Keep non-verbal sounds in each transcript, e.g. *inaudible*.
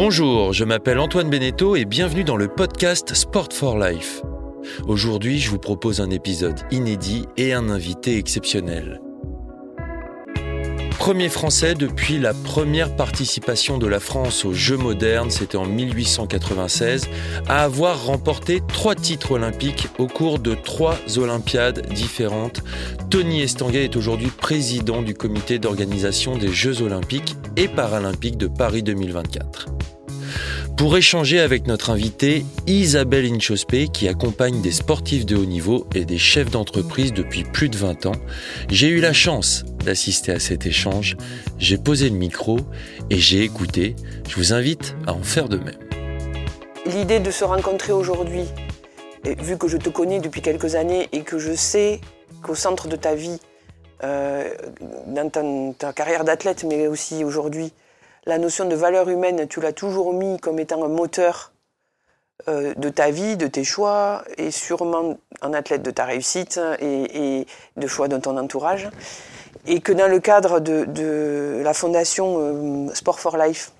Bonjour, je m'appelle Antoine Beneteau et bienvenue dans le podcast Sport for Life. Aujourd'hui, je vous propose un épisode inédit et un invité exceptionnel. Premier français depuis la première participation de la France aux Jeux modernes, c'était en 1896, à avoir remporté trois titres olympiques au cours de trois Olympiades différentes. Tony Estanguet est aujourd'hui président du comité d'organisation des Jeux olympiques et paralympiques de Paris 2024 pour échanger avec notre invitée Isabelle Inchospé qui accompagne des sportifs de haut niveau et des chefs d'entreprise depuis plus de 20 ans. J'ai eu la chance d'assister à cet échange, j'ai posé le micro et j'ai écouté. Je vous invite à en faire de même. L'idée de se rencontrer aujourd'hui, vu que je te connais depuis quelques années et que je sais qu'au centre de ta vie, euh, dans ta, ta carrière d'athlète, mais aussi aujourd'hui, la notion de valeur humaine, tu l'as toujours mis comme étant un moteur euh, de ta vie, de tes choix, et sûrement un athlète de ta réussite et, de choix de ton entourage. Et que dans le cadre de, la fondation euh, Sport for Life,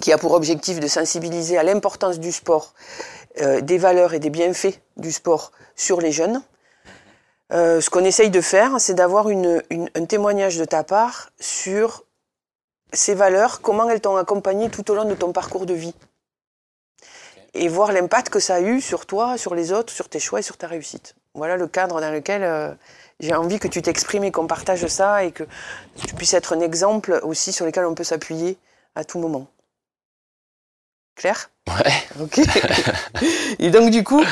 qui a pour objectif de sensibiliser à l'importance du sport, euh, des valeurs et des bienfaits du sport sur les jeunes, ce qu'on essaye de faire, c'est d'avoir un témoignage de ta part sur ces valeurs, comment elles t'ont accompagné tout au long de ton parcours de vie. Et voir l'impact que ça a eu sur toi, sur les autres, sur tes choix et sur ta réussite. Voilà le cadre dans lequel euh, j'ai envie que tu t'exprimes et qu'on partage ça et que tu puisses être un exemple aussi sur lequel on peut s'appuyer à tout moment. Claire? Ouais. Ok. *laughs* et donc du coup,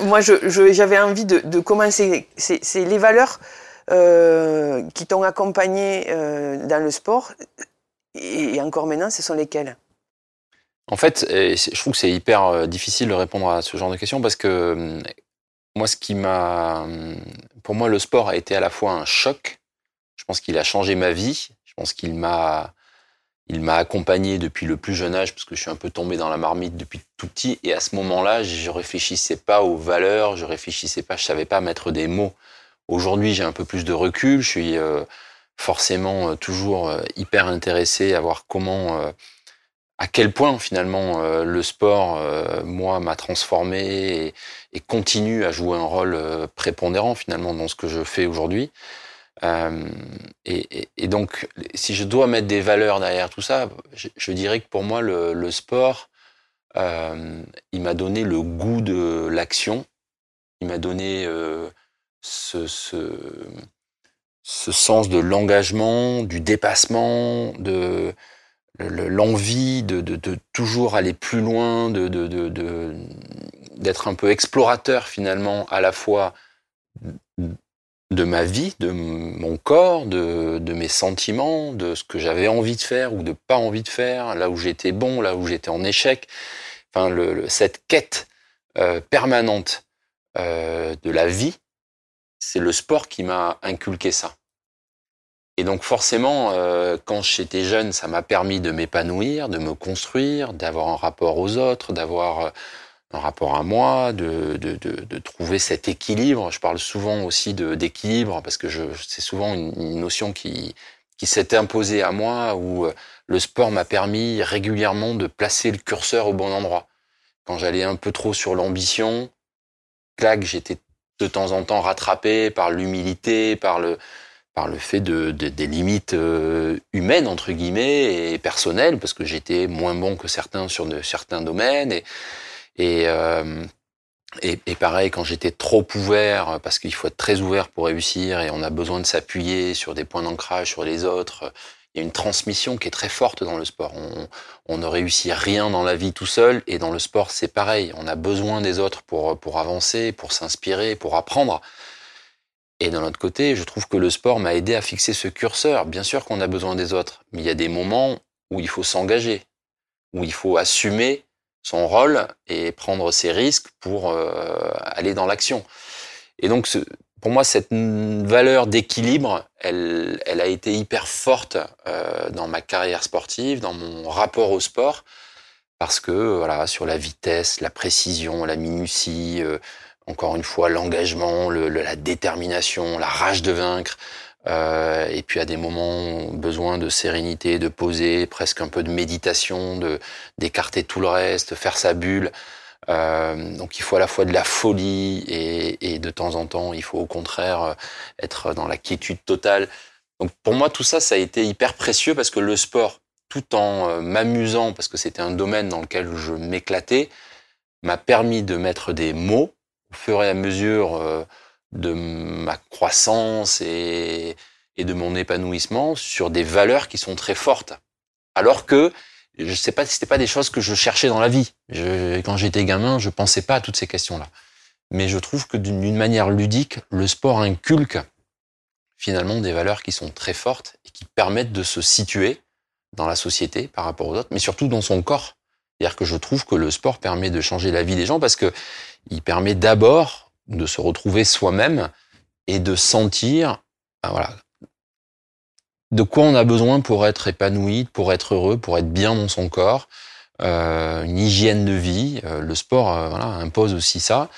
moi, j'avais envie de, commencer. C'est les valeurs euh, qui t'ont accompagné euh, dans le sport et encore maintenant, ce sont lesquels? En fait, je trouve que c'est hyper euh, difficile de répondre à ce genre de questions parce que hum, moi, ce qui m'a. Pour moi, le sport a été à la fois un choc. Je pense qu'il a changé ma vie. Je pense qu'il m'a. Il m'a accompagné depuis le plus jeune âge parce que je suis un peu tombé dans la marmite depuis tout petit et à ce moment-là, je réfléchissais pas aux valeurs, je réfléchissais pas, je savais pas mettre des mots. Aujourd'hui, j'ai un peu plus de recul, je suis euh, forcément euh, toujours euh, hyper intéressé à voir comment, euh, à quel point finalement le sport, moi, m'a transformé et, continue à jouer un rôle prépondérant finalement dans ce que je fais aujourd'hui. et, donc, si je dois mettre des valeurs derrière tout ça, je, dirais que pour moi, le, sport, il m'a donné le goût de l'action. Il m'a donné ce, ce sens de l'engagement, du dépassement, de l'envie de, de, toujours aller plus loin, de, d'être un peu explorateur finalement à la fois de ma vie, de mon corps, de, mes sentiments, de ce que j'avais envie de faire ou de pas envie de faire, là où j'étais bon, là où j'étais en échec. Enfin, cette quête euh, permanente euh, de la vie c'est le sport qui m'a inculqué ça. Et donc forcément, euh, quand j'étais jeune, ça m'a permis de m'épanouir, de me construire, d'avoir un rapport aux autres, d'avoir euh, un rapport à moi, de, trouver cet équilibre. Je parle souvent aussi d'équilibre parce que c'est souvent une, notion qui, qui s'est imposée à moi où euh, le sport m'a permis régulièrement de placer le curseur au bon endroit. Quand j'allais un peu trop sur l'ambition, clac, j'étais de temps en temps rattrapé par l'humilité, par le, par le fait de, des limites euh, humaines, entre guillemets, et personnelles, parce que j'étais moins bon que certains sur de, certains domaines. Et, euh, et, et, pareil, quand j'étais trop ouvert, parce qu'il faut être très ouvert pour réussir, et on a besoin de s'appuyer sur des points d'ancrage sur les autres, il y a une transmission qui est très forte dans le sport. On, ne réussit rien dans la vie tout seul et dans le sport c'est pareil. On a besoin des autres pour, pour avancer, pour s'inspirer, pour apprendre. Et d'un autre côté, je trouve que le sport m'a aidé à fixer ce curseur. Bien sûr qu'on a besoin des autres, mais il y a des moments où il faut s'engager, où il faut assumer son rôle et prendre ses risques pour euh, aller dans l'action. Et donc, ce, pour moi, cette valeur d'équilibre, elle, elle a été hyper forte euh, dans ma carrière sportive, dans mon rapport au sport, parce que voilà, sur la vitesse, la précision, la minutie, euh, encore une fois, l'engagement, le, la détermination, la rage de vaincre, Euh, et puis à des moments, besoin de sérénité, de poser, presque un peu de méditation, de d'écarter tout le reste, faire sa bulle. Euh, donc il faut à la fois de la folie et, et, de temps en temps, il faut au contraire euh, être dans la quiétude totale. Donc pour moi, tout ça, ça a été hyper précieux parce que le sport, tout en euh, m'amusant, parce que c'était un domaine dans lequel je m'éclatais, m'a permis de mettre des mots au fur et à mesure de ma croissance et, et, de mon épanouissement sur des valeurs qui sont très fortes. Alors que je sais pas si c'était pas des choses que je cherchais dans la vie. Je, quand j'étais gamin, je pensais pas à toutes ces questions-là. Mais je trouve que d'une manière ludique, le sport inculque finalement des valeurs qui sont très fortes et qui permettent de se situer dans la société par rapport aux autres, mais surtout dans son corps. C'est-à-dire que je trouve que le sport permet de changer la vie des gens parce que il permet d'abord de se retrouver soi-même et de sentir, ben voilà, de quoi on a besoin pour être épanoui, pour être heureux, pour être bien dans son corps, euh, une hygiène de vie. Euh, le sport euh, impose aussi ça.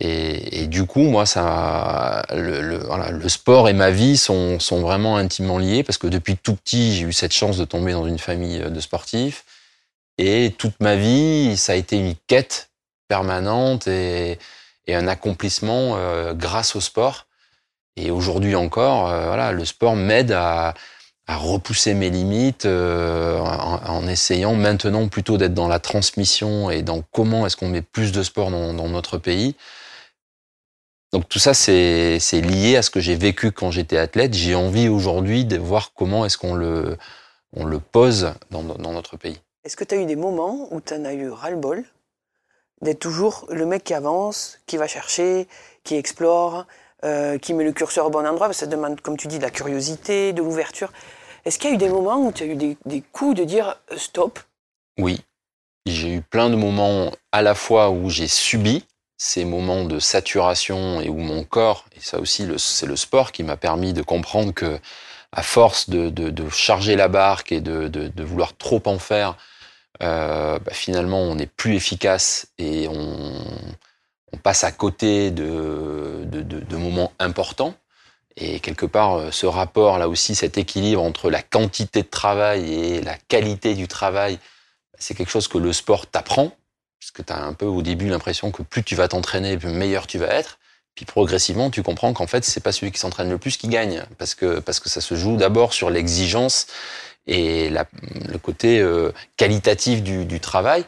Et, du coup, moi, ça, le, sport et ma vie sont, vraiment intimement liés parce que depuis tout petit, j'ai eu cette chance de tomber dans une famille de sportifs. Et toute ma vie, ça a été une quête permanente et, un accomplissement grâce au sport. Et aujourd'hui encore, voilà, le sport m'aide à, à, repousser mes limites euh, en, essayant maintenant plutôt d'être dans la transmission et dans comment est-ce qu'on met plus de sport dans, dans notre pays. Donc tout ça, c'est lié à ce que j'ai vécu quand j'étais athlète. J'ai envie aujourd'hui de voir comment est-ce qu'on le, on le pose dans, dans notre pays. Est-ce que tu as eu des moments où tu en as eu ras-le-bol? D'être toujours le mec qui avance, qui va chercher, qui explore, euh, qui met le curseur au bon endroit, ça demande, comme tu dis, de la curiosité, de l'ouverture. Est-ce qu'il y a eu des moments où tu as eu des, coups de dire euh, stop? Oui. J'ai eu plein de moments à la fois où j'ai subi ces moments de saturation et où mon corps, et ça aussi c'est le sport qui m'a permis de comprendre que à force de, charger la barque et de, vouloir trop en faire, euh, bah, finalement on est plus efficace et on, on passe à côté de, moments importants. Et quelque part, euh, ce rapport là aussi, cet équilibre entre la quantité de travail et la qualité du travail, c'est quelque chose que le sport t'apprend, puisque tu as un peu au début l'impression que plus tu vas t'entraîner, plus meilleur tu vas être. Puis progressivement, tu comprends qu'en fait, c'est pas celui qui s'entraîne le plus qui gagne, parce que parce que ça se joue d'abord sur l'exigence et le côté euh, qualitatif du, travail.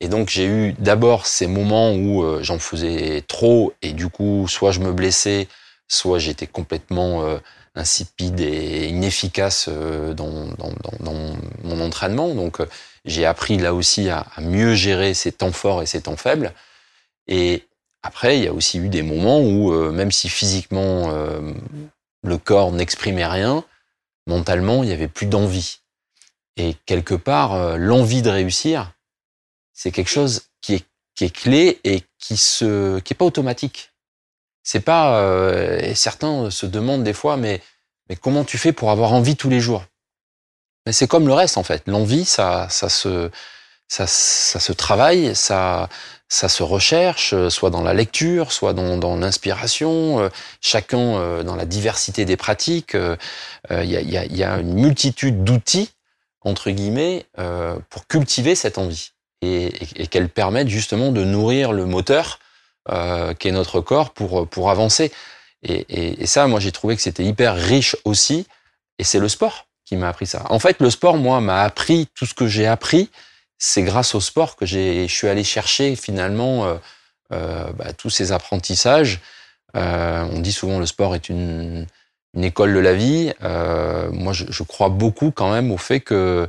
Et donc j'ai eu d'abord ces moments où euh, j'en faisais trop et du coup soit je me blessais, soit j'étais complètement euh, insipide et inefficace euh, dans, mon entraînement. Donc j'ai appris là aussi à, à, mieux gérer ces temps forts et ces temps faibles. Et après il y a aussi eu des moments où même si physiquement le corps n'exprimait rien, mentalement, il n'y avait plus d'envie. Et quelque part, l'envie de réussir, c'est quelque chose qui est, qui est clé et qui se, qui est pas automatique. C'est pas, euh, et certains se demandent des fois, mais, mais comment tu fais pour avoir envie tous les jours? Mais c'est comme le reste, en fait. L'envie, ça, ça se, ça, ça se travaille, ça, ça se recherche, euh, soit dans la lecture, soit dans, dans l'inspiration, euh, chacun euh, dans la diversité des pratiques. Il y, a, y, a, y, a, une multitude d'outils, entre guillemets, pour cultiver cette envie et, et, et qu'elle permette justement de nourrir le moteur euh, qu'est notre corps pour, pour avancer. Et, et ça, moi, j'ai trouvé que c'était hyper riche aussi, et c'est le sport qui m'a appris ça. En fait, le sport, moi, m'a appris tout ce que j'ai appris c'est grâce au sport que j'ai, je suis allé chercher finalement euh, euh, bah, tous ces apprentissages. Euh, on dit souvent le sport est une, une école de la vie. Euh, moi, je, je, crois beaucoup quand même au fait que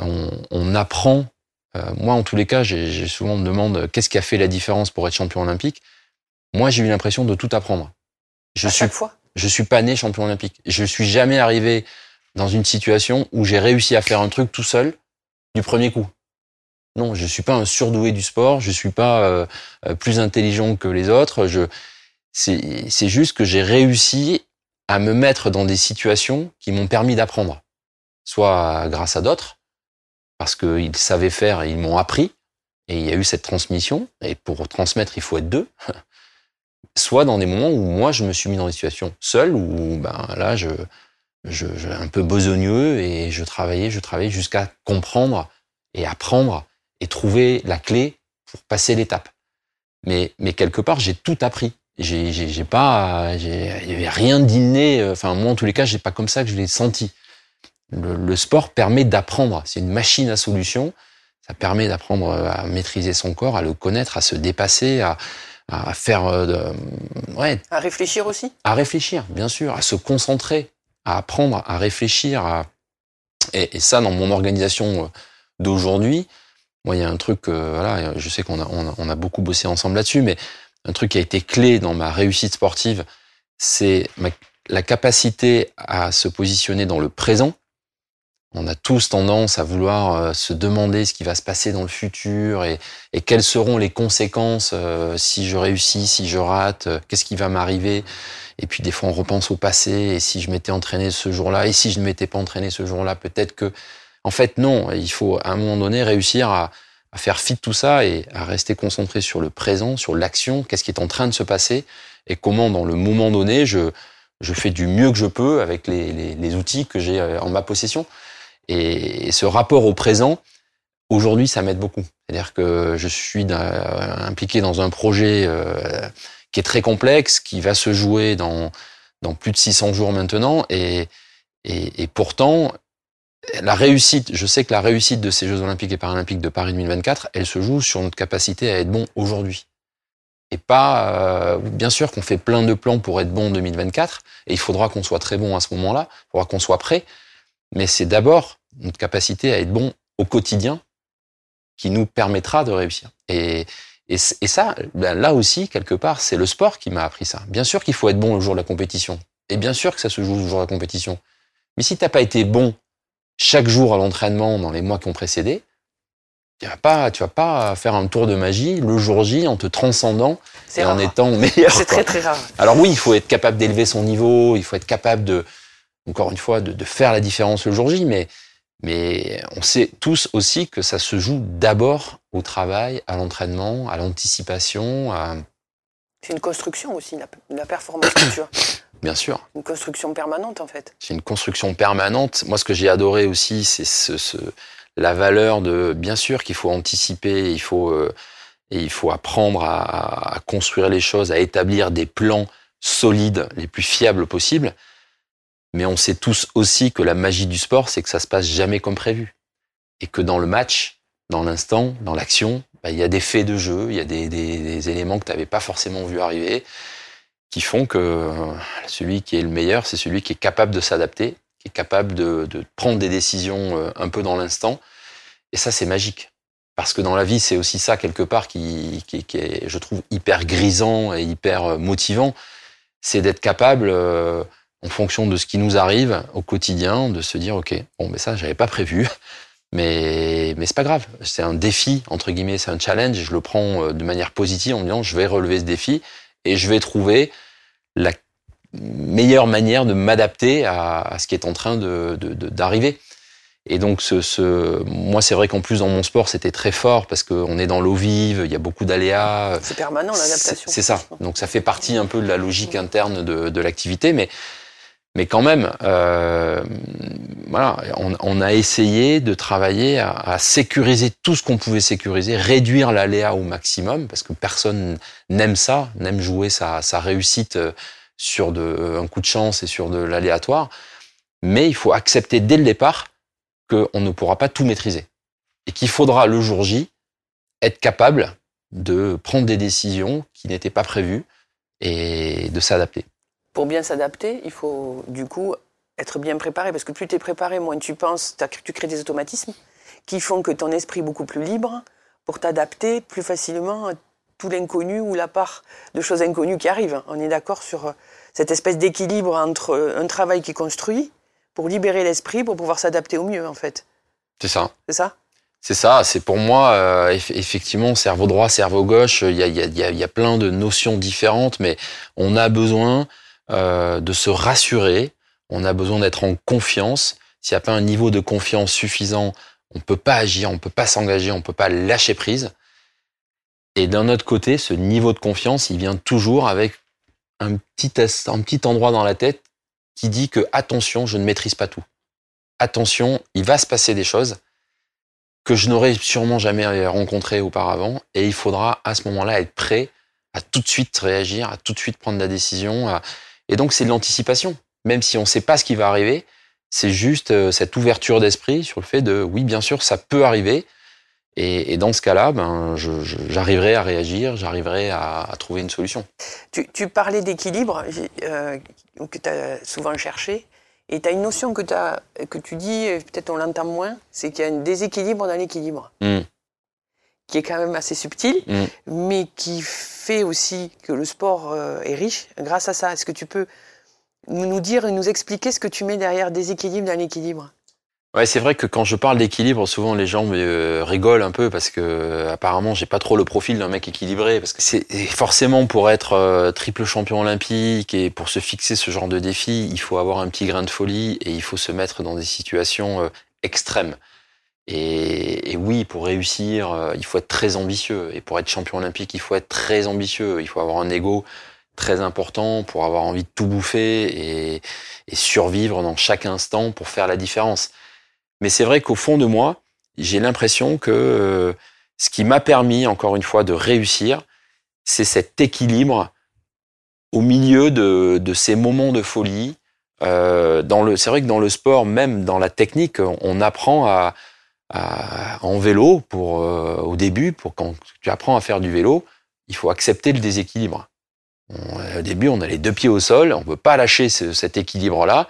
on, on apprend. Euh, moi, en tous les cas, j'ai, souvent me demande qu'est-ce qui a fait la différence pour être champion olympique? Moi, j'ai eu l'impression de tout apprendre. Je à suis, chaque fois? Je suis pas né champion olympique. Je suis jamais arrivé dans une situation où j'ai réussi à faire un truc tout seul du premier coup. Non, je suis pas un surdoué du sport, je suis pas euh, euh, plus intelligent que les autres. Je, c'est juste que j'ai réussi à me mettre dans des situations qui m'ont permis d'apprendre, soit grâce à d'autres, parce qu'ils savaient faire et ils m'ont appris, et il y a eu cette transmission. Et pour transmettre, il faut être deux. *laughs* soit dans des moments où moi je me suis mis dans des situations seules où ben là je, je, un peu besogneux et je travaillais, je travaillais jusqu'à comprendre et apprendre et trouver la clé pour passer l'étape. Mais, mais quelque part, j'ai tout appris. J'ai, pas, il y avait rien d'inné. Enfin, moi, en tous les cas, j'ai pas comme ça que je l'ai senti. Le, le sport permet d'apprendre. C'est une machine à solution. Ça permet d'apprendre à maîtriser son corps, à le connaître, à se dépasser, à, à faire, euh, de, ouais, À réfléchir aussi à réfléchir, bien sûr, à se concentrer, à apprendre à réfléchir. À... Et, et ça, dans mon organisation euh, d'aujourd'hui, moi, il y a un truc, euh, voilà, je sais qu'on a, on a, on a beaucoup bossé ensemble là-dessus, mais un truc qui a été clé dans ma réussite sportive, c'est ma- la capacité à se positionner dans le présent. On a tous tendance à vouloir euh, se demander ce qui va se passer dans le futur et, quelles seront les conséquences euh, si je réussis, si je rate, euh, qu'est-ce qui va m'arriver. Et puis des fois on repense au passé et si je m'étais entraîné ce jour-là et si je ne m'étais pas entraîné ce jour-là, peut-être que en fait, non, il faut à un moment donné réussir à, à faire fi de tout ça et à rester concentré sur le présent, sur l'action, qu'est-ce qui est en train de se passer et comment, dans le moment donné, je, je fais du mieux que je peux avec les, les, les outils que j'ai euh, en ma possession. Et, ce rapport au présent, aujourd'hui, ça m'aide beaucoup. C'est-à-dire que je suis impliqué dans un projet euh, qui est très complexe, qui va se jouer dans, plus de 600 jours maintenant. Et pourtant, la réussite, je sais que la réussite de ces Jeux Olympiques et Paralympiques de Paris 2024, elle se joue sur notre capacité à être bon aujourd'hui. Et pas, euh, bien sûr qu'on fait plein de plans pour être bon en 2024, et il faudra qu'on soit très bon à ce moment-là, il faudra qu'on soit prêt, mais c'est d'abord notre capacité à être bon au quotidien qui nous permettra de réussir. Et, et, c- et ça, ben là aussi, quelque part, c'est le sport qui m'a appris ça. Bien sûr qu'il faut être bon le jour de la compétition, et bien sûr que ça se joue le jour de la compétition. Mais si t'as pas été bon chaque jour à l'entraînement dans les mois qui ont précédé, tu vas pas, tu vas pas faire un tour de magie le jour J en te transcendant et en étant meilleur. C'est très très rare. Alors oui, il faut être capable d'élever son niveau, il faut être capable de, encore une fois, de, de faire la différence le jour J, mais, mais on sait tous aussi que ça se joue d'abord au travail, à l'entraînement, à l'anticipation, à, C'est une construction aussi, la, la performance culture. *coughs* bien sûr. Une construction permanente en fait. C'est une construction permanente. Moi, ce que j'ai adoré aussi, c'est ce, ce, la valeur de, bien sûr qu'il faut anticiper, il faut, euh, et il faut apprendre à, à construire les choses, à établir des plans solides, les plus fiables possibles. Mais on sait tous aussi que la magie du sport, c'est que ça se passe jamais comme prévu. Et que dans le match, dans l'instant, dans l'action, bah, il y a des faits de jeu, il y a des, des, des éléments que tu n'avais pas forcément vu arriver, qui font que euh, celui qui est le meilleur, c'est celui qui est capable de s'adapter, qui est capable de, de prendre des décisions euh, un peu dans l'instant. Et ça, c'est magique. Parce que dans la vie, c'est aussi ça, quelque part, qui, qui, qui est, je trouve, hyper grisant et hyper euh, motivant. C'est d'être capable, euh, en fonction de ce qui nous arrive au quotidien, de se dire, OK, bon, mais ça, j'avais pas prévu. *laughs* Mais, mais c'est pas grave. C'est un défi, entre guillemets, c'est un challenge. Et je le prends euh, de manière positive en me disant, je vais relever ce défi et je vais trouver la meilleure manière de m'adapter à, à ce qui est en train de, de- de- d'arriver. Et donc, ce, ce, moi, c'est vrai qu'en plus, dans mon sport, c'était très fort parce qu'on est dans l'eau vive, il y a beaucoup d'aléas. C'est permanent l'adaptation. C'est c'est ça. Donc, ça fait partie un peu de la logique interne de, de l'activité, mais, mais quand même, euh, on, a essayé de travailler à, sécuriser tout ce qu'on pouvait sécuriser, réduire l'aléa au maximum, parce que personne n'aime ça, n'aime jouer sa, réussite euh, sur de, un coup de chance et sur de l'aléatoire. Mais il faut accepter dès le départ qu'on ne pourra pas tout maîtriser. Et qu'il faudra le jour J être capable de prendre des décisions qui n'étaient pas prévues et de s'adapter. Pour bien s'adapter, il faut du coup être bien préparé parce que plus tu es préparé, moins tu penses, tu crées des automatismes qui font que ton esprit est beaucoup plus libre pour t'adapter plus facilement à tout l'inconnu ou la part de choses inconnues qui arrivent. On est d'accord sur cette espèce d'équilibre entre euh, un travail qui construit pour libérer l'esprit, pour pouvoir s'adapter au mieux en fait. C'est ça. C'est ça? C'est ça, c'est pour moi, euh, eff- effectivement, cerveau droit, cerveau gauche, il y a, y, a, y a plein de notions différentes, mais on a besoin euh, de se rassurer, on a besoin d'être en confiance. S'il n'y a pas un niveau de confiance suffisant, on ne peut pas agir, on ne peut pas s'engager, on ne peut pas lâcher prise. Et d'un autre côté, ce niveau de confiance, il vient toujours avec un petit, un petit endroit dans la tête qui dit que attention, je ne maîtrise pas tout. Attention, il va se passer des choses que je n'aurais sûrement jamais rencontrées auparavant et il faudra à ce moment-là être prêt à tout de suite réagir, à tout de suite prendre la décision. Et donc c'est de l'anticipation. Même si on ne sait pas ce qui va arriver, c'est juste euh, cette ouverture d'esprit sur le fait de oui, bien sûr, ça peut arriver. Et, dans ce cas-là, ben, j'arriverai à réagir, j'arriverai à, trouver une solution. Tu, parlais d'équilibre euh, que tu as souvent cherché. Et tu as une notion que, as, que tu dis, peut-être on l'entend moins, c'est qu'il y a un déséquilibre dans l'équilibre. Hmm. Qui est quand même assez subtil, hmm. mais qui fait aussi que le sport euh, est riche grâce à ça. Est-ce que tu peux nous dire et nous expliquer ce que tu mets derrière déséquilibre dans l'équilibre Ouais, c'est vrai que quand je parle d'équilibre, souvent les gens me euh, rigolent un peu parce que euh, apparemment j'ai pas trop le profil d'un mec équilibré. Parce que c'est forcément pour être euh, triple champion olympique et pour se fixer ce genre de défi, il faut avoir un petit grain de folie et il faut se mettre dans des situations extrêmes. Et, oui, pour réussir, il faut être très ambitieux. Et pour être champion olympique, il faut être très ambitieux. Il faut avoir un ego très important pour avoir envie de tout bouffer et, survivre dans chaque instant pour faire la différence. Mais c'est vrai qu'au fond de moi, j'ai l'impression que euh, ce qui m'a permis, encore une fois, de réussir, c'est cet équilibre au milieu de, de ces moments de folie. Euh, dans le, c'est vrai que dans le sport, même dans la technique, on apprend à, en vélo pour euh, au début, pour quand tu apprends à faire du vélo, il faut accepter le déséquilibre. au début, on a les deux pieds au sol, on ne peut pas lâcher ce, cet équilibre-là,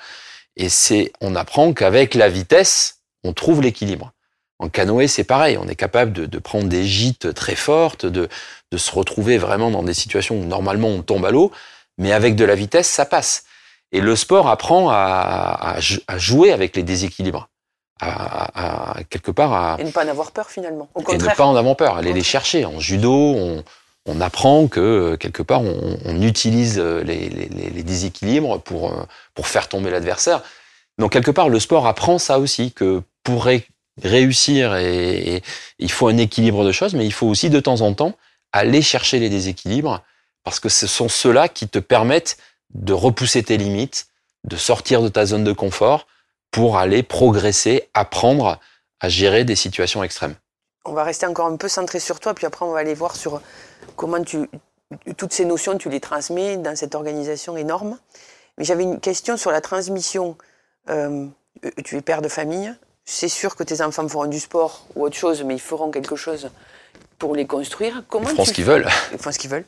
et c'est, on apprend qu'avec la vitesse, on trouve l'équilibre. En canoë, c'est pareil, on est capable de, prendre des gîtes très fortes, de, se retrouver vraiment dans des situations où normalement on tombe à l'eau, mais avec de la vitesse, ça passe. Et le sport apprend à, jouer avec les déséquilibres. À, quelque part à... Et ne pas en avoir peur finalement. Au contraire. Et ne pas en avoir peur, aller les chercher. En judo, on, apprend que quelque part on, utilise les, les, déséquilibres pour, pour faire tomber l'adversaire. Donc quelque part, le sport apprend ça aussi, que pour réussir, et, il faut un équilibre de choses, mais il faut aussi de temps en temps aller chercher les déséquilibres, parce que ce sont ceux-là qui te permettent de repousser tes limites, de sortir de ta zone de confort pour aller progresser, apprendre à gérer des situations extrêmes. On va rester encore un peu centré sur toi, puis après on va aller voir sur comment tu, toutes ces notions, tu les transmets dans cette organisation énorme. Mais j'avais une question sur la transmission euh, tu es père de famille, c'est sûr que tes enfants feront du sport ou autre chose, mais ils feront quelque chose pour les construire. Comment ils feront ce qu'ils veulent. *laughs* Ils feront ce qu'ils veulent.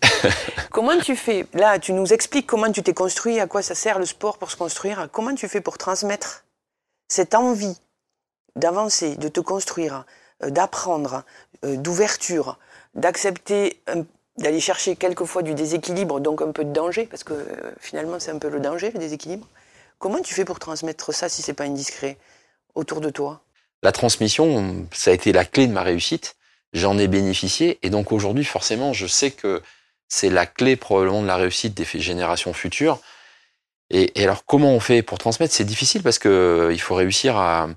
comment tu fais? Là, tu nous expliques comment tu t'es construit, à quoi ça sert le sport pour se construire. Comment tu fais pour transmettre cette envie d'avancer, de te construire, euh, d'apprendre, euh, d'ouverture, d'accepter, d'aller chercher quelquefois du déséquilibre, donc un peu de danger, parce que finalement c'est un peu le danger, le déséquilibre. Comment tu fais pour transmettre ça si c'est pas indiscret autour de toi? La transmission, ça a été la clé de ma réussite. J'en ai bénéficié et donc aujourd'hui, forcément, je sais que c'est la clé probablement de la réussite des générations futures. Et, alors, comment on fait pour transmettre? C'est difficile parce que euh, faut réussir à,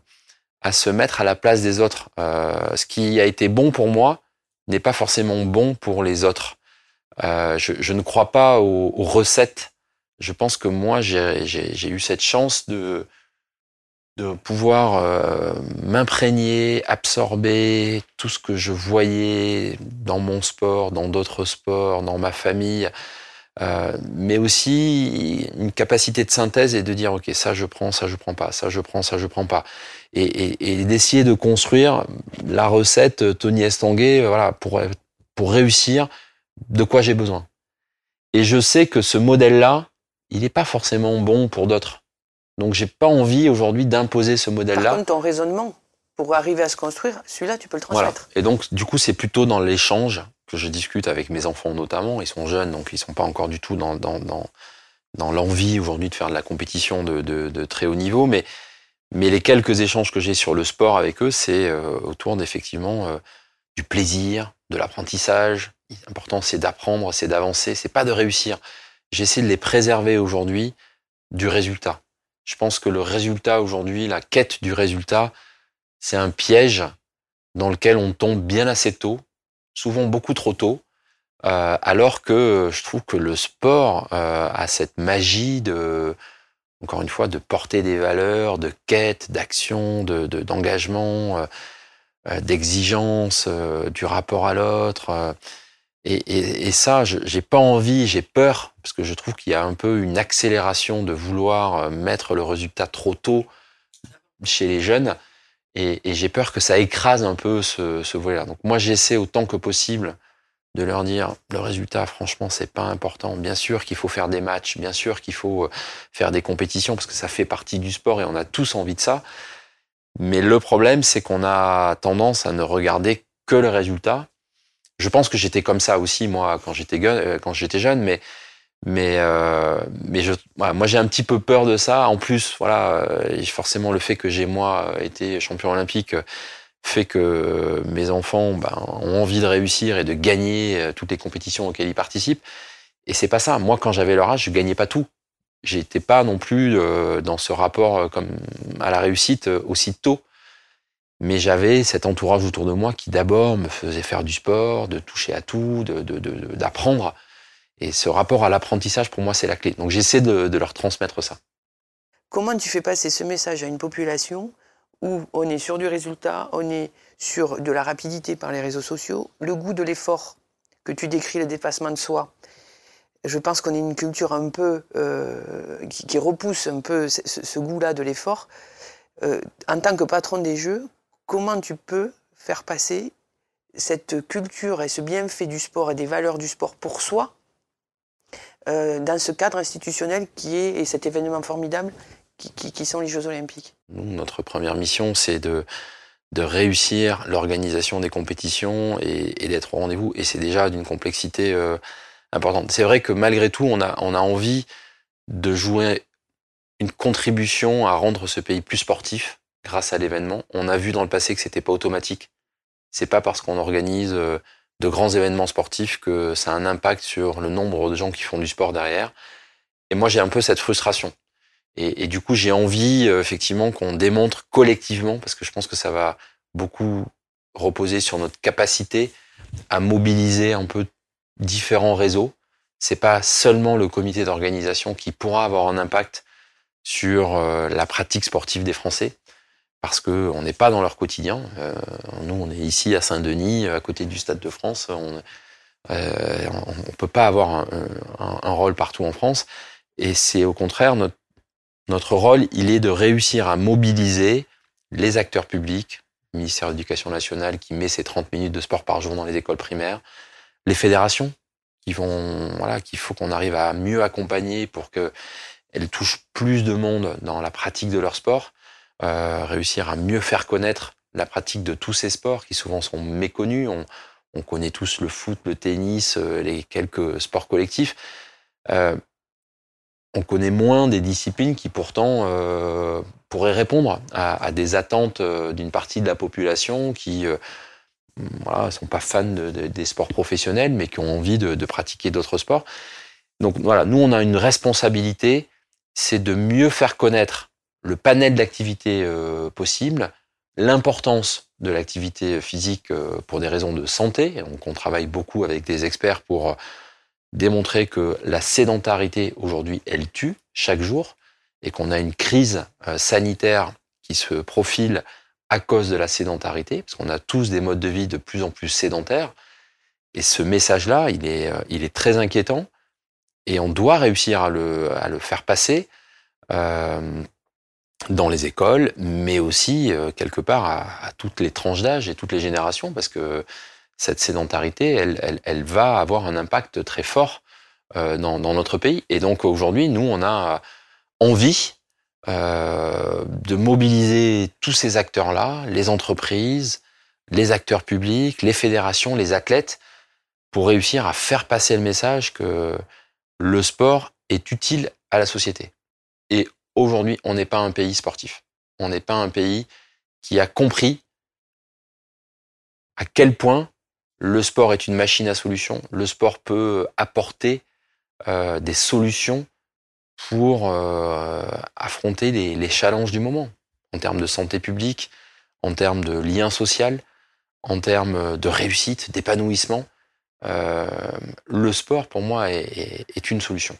se mettre à la place des autres. Euh, ce qui a été bon pour moi n'est pas forcément bon pour les autres. Euh, je, ne crois pas aux recettes je pense que moi, j'ai eu cette chance de, pouvoir m'imprégner, absorber tout ce que je voyais dans mon sport, dans d'autres sports, dans ma famille, euh, mais aussi une capacité de synthèse et de dire ok ça je prends, ça je prends pas, ça je prends, ça je prends pas, et, et, et d'essayer de construire la recette Tony Estanguet, voilà pour pour réussir de quoi j'ai besoin. Et je sais que ce modèle-là, il n'est pas forcément bon pour d'autres. Donc j'ai pas envie aujourd'hui d'imposer ce modèle-là. Par contre, ton raisonnement, pour arriver à se construire, celui-là, tu peux le transmettre. Et donc, du coup, c'est plutôt dans l'échange je discute avec mes enfants notamment. Ils sont jeunes, donc ils sont pas encore du tout dans, dans, dans, l'envie aujourd'hui de faire de la compétition de, de, de, très haut niveau. Mais, mais les quelques échanges que j'ai sur le sport avec eux, c'est euh, autour d'effectivement euh, du plaisir, de l'apprentissage. L'important, c'est d'apprendre, c'est d'avancer, c'est pas de réussir j'essaie de les préserver aujourd'hui du résultat. Je pense que le résultat aujourd'hui, la quête du résultat, c'est un piège dans lequel on tombe bien assez tôt, souvent beaucoup trop tôt, Euh, alors que je trouve que le sport euh, a cette magie de, encore une fois, de porter des valeurs, de quête, d'action, de, d'engagement, euh, d'exigence, du rapport à l'autre. Et, et, et, ça, j'ai pas envie, j'ai peur, parce que je trouve qu'il y a un peu une accélération de vouloir mettre le résultat trop tôt chez les jeunes. Et, j'ai peur que ça écrase un peu ce, ce volet-là. Donc moi, j'essaie autant que possible de leur dire le résultat, franchement, c'est pas important. Bien sûr qu'il faut faire des matchs, bien sûr qu'il faut euh, faire des compétitions parce que ça fait partie du sport et on a tous envie de ça. Mais le problème, c'est qu'on a tendance à ne regarder que le résultat. Je pense que j'étais comme ça aussi moi quand j'étais euh, jeune, mais mais euh, mais je, moi j'ai un petit peu peur de ça. En plus, voilà, forcément le fait que j'ai moi été champion olympique fait que mes enfants ben, ont envie de réussir et de gagner euh, toutes les compétitions auxquelles ils participent. Et c'est pas ça. Moi, quand j'avais leur âge, je gagnais pas tout. J'étais pas non plus euh, dans ce rapport euh, comme à la réussite aussi tôt. Mais j'avais cet entourage autour de moi qui d'abord me faisait faire du sport, de toucher à tout, d'apprendre. De, et ce rapport à l'apprentissage, pour moi, c'est la clé. Donc j'essaie de leur transmettre ça. Comment tu fais passer ce message à une population où on est sur du résultat, on est sur de la rapidité par les réseaux sociaux, le goût de l'effort que tu décris, le dépassement de soi? Je pense qu'on est une culture un peu euh, qui, repousse un peu ce, goût-là de l'effort. Euh, en tant que patron des jeux, comment tu peux faire passer cette culture et ce bienfait du sport et des valeurs du sport pour soi euh, dans ce cadre institutionnel qui est, et cet événement formidable qui, sont les Jeux Olympiques Notre première mission, c'est de, réussir l'organisation des compétitions et, d'être au rendez-vous. Et c'est déjà d'une complexité euh, importante. C'est vrai que malgré tout, on a, on a envie de jouer une contribution à rendre ce pays plus sportif grâce à l'événement. On a vu dans le passé que c'était pas automatique. C'est pas parce qu'on organise euh, de grands événements sportifs que ça a un impact sur le nombre de gens qui font du sport derrière. Et moi, j'ai un peu cette frustration. Et, du coup, j'ai envie euh, effectivement qu'on démontre collectivement, parce que je pense que ça va beaucoup reposer sur notre capacité à mobiliser un peu différents réseaux. C'est pas seulement le comité d'organisation qui pourra avoir un impact sur euh, la pratique sportive des Français, parce que on n'est pas dans leur quotidien. Euh, nous, on est ici à Saint-Denis, à côté du Stade de France. On euh, on peut pas avoir un, rôle partout en France. Et c'est au contraire notre rôle, il est de réussir à mobiliser les acteurs publics, le ministère de l'Éducation nationale qui met ses 30 minutes de sport par jour dans les écoles primaires, les fédérations qui vont, voilà, qu'il faut qu'on arrive à mieux accompagner pour qu'elles touchent plus de monde dans la pratique de leur sport, réussir à mieux faire connaître la pratique de tous ces sports qui souvent sont méconnus. On, on connaît tous le foot, le tennis, euh, les quelques sports collectifs. Euh, on connaît moins des disciplines qui pourtant euh, pourraient répondre à, des attentes euh, d'une partie de la population qui euh, voilà, sont pas fans des sports professionnels, mais qui ont envie de, pratiquer d'autres sports. Donc voilà, nous on a une responsabilité, c'est de mieux faire connaître le panel d'activités euh, possibles, l'importance de l'activité physique pour des raisons de santé. Donc on travaille beaucoup avec des experts pour démontrer que la sédentarité aujourd'hui, elle tue chaque jour et qu'on a une crise euh, sanitaire qui se profile à cause de la sédentarité, parce qu'on a tous des modes de vie de plus en plus sédentaires. Et ce message-là, il est, euh, il est très inquiétant et on doit réussir à le, à le faire passer euh, dans les écoles, mais aussi euh, quelque part à, toutes les tranches d'âge et toutes les générations, parce que cette sédentarité, elle, elle, va avoir un impact très fort euh, dans, dans, notre pays. Et donc aujourd'hui, nous, on a envie euh, de mobiliser tous ces acteurs-là, les entreprises, les acteurs publics, les fédérations, les athlètes, pour réussir à faire passer le message que le sport est utile à la société. Et aujourd'hui, on n'est pas un pays sportif. On n'est pas un pays qui a compris à quel point le sport est une machine à solutions. Le sport peut apporter euh, des solutions pour euh, affronter les, les, challenges du moment, en termes de santé publique, en termes de lien social, en termes de réussite, d'épanouissement. le sport, pour moi, est, une solution.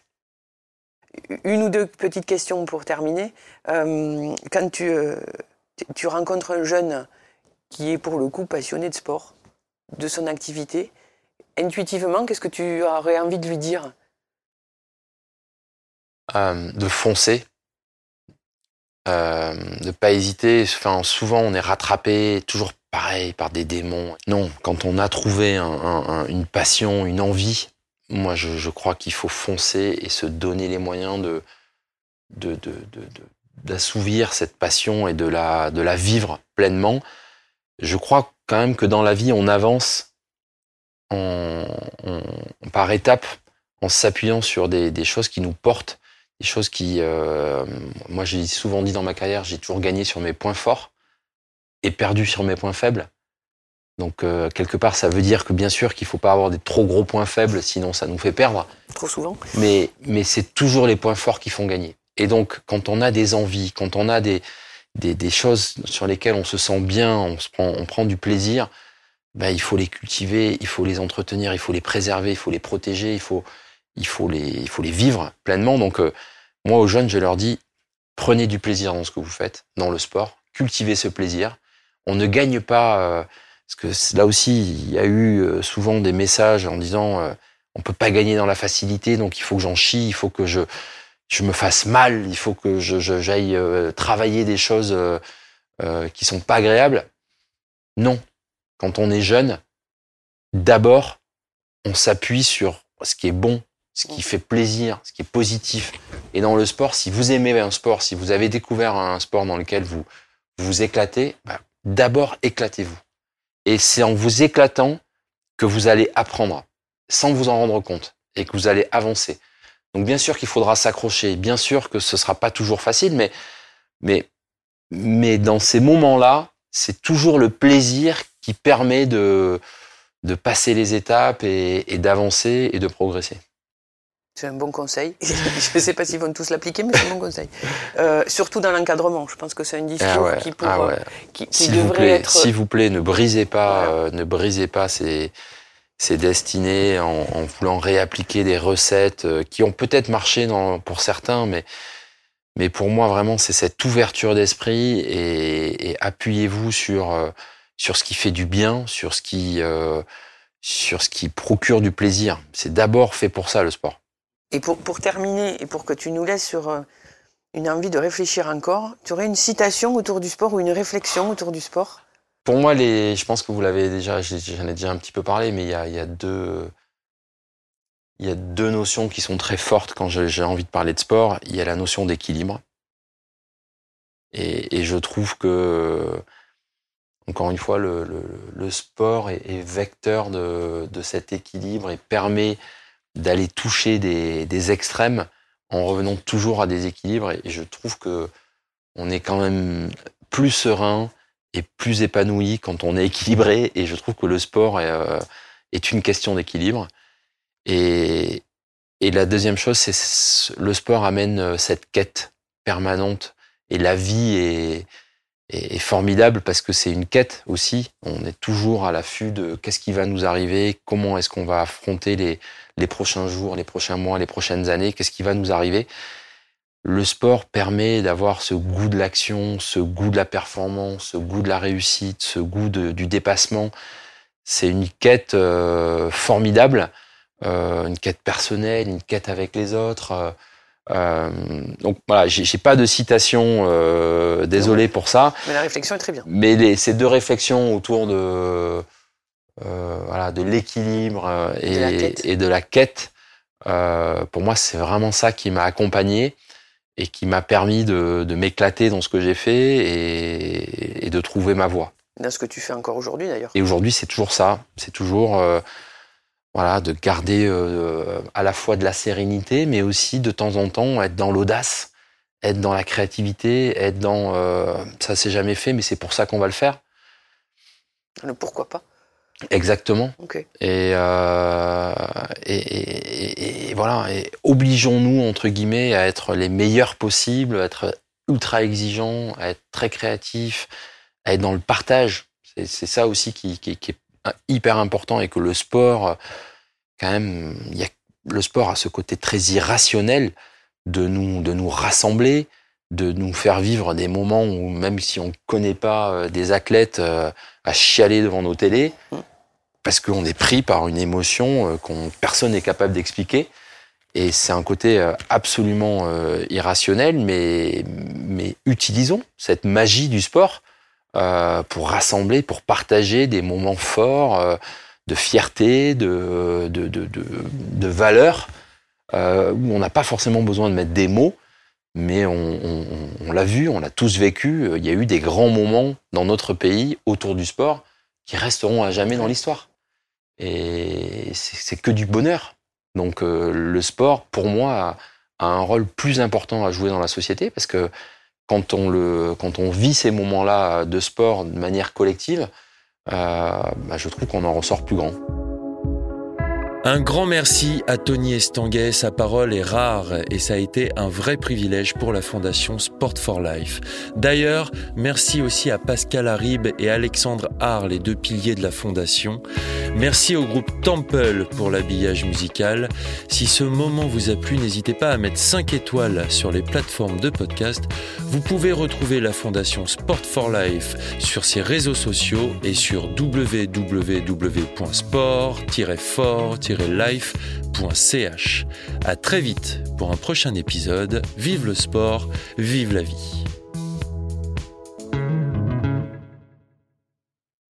Une ou deux petites questions pour terminer. quand tu, tu rencontres un jeune qui est pour le coup passionné de sport, de son activité, intuitivement, qu'est-ce que tu aurais envie de lui dire? De foncer, euh, ne pas hésiter. Enfin, souvent, on est rattrapé, toujours pareil, par des démons. Non, quand on a trouvé une passion, une envie, moi, je, crois qu'il faut foncer et se donner les moyens d'assouvir cette passion et de la, de la vivre pleinement. Je crois quand même que dans la vie, on avance par étapes en s'appuyant sur des, choses qui nous portent des choses qui, euh, moi j'ai souvent dit dans ma carrière, j'ai toujours gagné sur mes points forts et perdu sur mes points faibles. Donc euh, quelque part, ça veut dire que bien sûr qu'il faut pas avoir des trop gros points faibles, sinon ça nous fait perdre. Trop souvent. Mais, mais c'est toujours les points forts qui font gagner. Et donc quand on a des envies, quand on a des, des, des choses sur lesquelles on se sent bien, on, se prend, on prend du plaisir, ben, il faut les cultiver, il faut les entretenir, il faut les préserver, il faut les protéger, il faut, il faut les, il faut les vivre pleinement. Donc, euh, moi, aux jeunes, je leur dis, prenez du plaisir dans ce que vous faites, dans le sport, cultivez ce plaisir. On ne gagne pas, euh, parce que là aussi, il y a eu euh, souvent des messages en disant, on peut pas gagner dans la facilité, donc il faut que j'en chie, il faut que je, je me fasse mal, il faut que je, j'aille travailler des choses qui sont pas agréables. Non, quand on est jeune, d'abord, on s'appuie sur ce qui est bon, ce qui fait plaisir, ce qui est positif. Et dans le sport, si vous aimez un sport, si vous avez découvert un sport dans lequel vous vous éclatez, bah, d'abord éclatez-vous. Et c'est en vous éclatant que vous allez apprendre, sans vous en rendre compte, et que vous allez avancer. Donc bien sûr qu'il faudra s'accrocher, bien sûr que ce sera pas toujours facile, mais mais mais dans ces moments-là, c'est toujours le plaisir qui permet de de passer les étapes et d'avancer et de progresser. C'est un bon conseil. *laughs* je ne sais pas s'ils vont tous l'appliquer, mais c'est un bon conseil. Euh, surtout dans l'encadrement. Je pense que c'est un discours ah qui, pour, ah euh, qui, devrait être. S'il vous plaît, ne brisez pas, euh, ne brisez pas ces, ces destinées en, en, voulant réappliquer des recettes qui ont peut-être marché dans, pour certains, mais, mais pour moi, vraiment, c'est cette ouverture d'esprit et, et appuyez-vous sur, sur ce qui fait du bien, sur ce qui, sur ce qui procure du plaisir. C'est d'abord fait pour ça, le sport. Et pour, pour, terminer, et pour que tu nous laisses sur euh, une envie de réfléchir encore, tu aurais une citation autour du sport ou une réflexion autour du sport? Pour moi, les, je pense que vous l'avez déjà, j'en ai déjà un petit peu parlé, mais il y a, y a deux, il y a deux notions qui sont très fortes quand j'ai envie de parler de sport. Il y a la notion d'équilibre. Et, je trouve que, encore une fois, le, le, le sport est, est, vecteur de, de cet équilibre et permet d'aller toucher des, des, extrêmes en revenant toujours à des équilibres. Et, je trouve que on est quand même plus serein et plus épanoui quand on est équilibré. Et je trouve que le sport est, euh, est une question d'équilibre. Et, et la deuxième chose, c'est le sport amène euh, cette quête permanente et la vie est, est, formidable parce que c'est une quête aussi. On est toujours à l'affût de qu'est-ce qui va nous arriver, comment est-ce qu'on va affronter les, les prochains jours, les prochains mois, les prochaines années, qu'est-ce qui va nous arriver. Le sport permet d'avoir ce goût de l'action, ce goût de la performance, ce goût de la réussite, ce goût du dépassement. C'est une quête euh, formidable, euh, une quête personnelle, une quête avec les autres. Euh, donc voilà, j'ai pas de citation, désolé pour ça. Mais la réflexion est très bien. Mais ces deux réflexions autour de euh, voilà, de l'équilibre euh, et, de la quête. Euh, pour moi, c'est vraiment ça qui m'a accompagné et qui m'a permis de, m'éclater dans ce que j'ai fait et, de trouver ma voie. Dans ce que tu fais encore aujourd'hui d'ailleurs. Et aujourd'hui, c'est toujours ça. C'est toujours voilà, de garder à la fois de la sérénité, mais aussi de temps en temps être dans l'audace, être dans la créativité, être dans ça s'est jamais fait, mais c'est pour ça qu'on va le faire. Le pourquoi pas. Exactement. Euh, et, et, et, voilà. Et obligeons-nous entre guillemets à être les meilleurs possibles, à être ultra exigeants, à être très créatifs, à être dans le partage. C'est ça aussi qui, qui, qui, est hyper important et que le sport, quand même, il y a, le sport a ce côté très irrationnel de nous, de nous rassembler, de nous faire vivre des moments où même si on ne connaît pas euh, des athlètes euh, à chialer devant nos télés, mm. parce qu'on est pris par une émotion euh, qu'on personne n'est capable d'expliquer. Et c'est un côté absolument irrationnel, mais, mais utilisons cette magie du sport pour rassembler, pour partager des moments forts de fierté, de, de, de, de, valeur, où on n'a pas forcément besoin de mettre des mots, mais on, l'a vu, on l'a tous vécu. Il y a eu des grands moments dans notre pays autour du sport qui resteront à jamais dans l'histoire. Et c'est que du bonheur. Donc euh, le sport, pour moi, a, un rôle plus important à jouer dans la société parce que quand on, le, quand on vit ces moments-là de sport de manière collective, euh, bah, je trouve qu'on en ressort plus grand. Un grand merci à Tony Estanguet, sa parole est rare et ça a été un vrai privilège pour la fondation Sport for Life. D'ailleurs, merci aussi à Pascal Harib et Alexandre Haar, les deux piliers de la fondation. Merci au groupe Temple pour l'habillage musical. Si ce moment vous a plu, n'hésitez pas à mettre 5 étoiles sur les plateformes de podcast. Vous pouvez retrouver la fondation Sport for Life sur ses réseaux sociaux et sur www.sport-fort- life.ch. À très vite pour un prochain épisode. Vive le sport, vive la vie.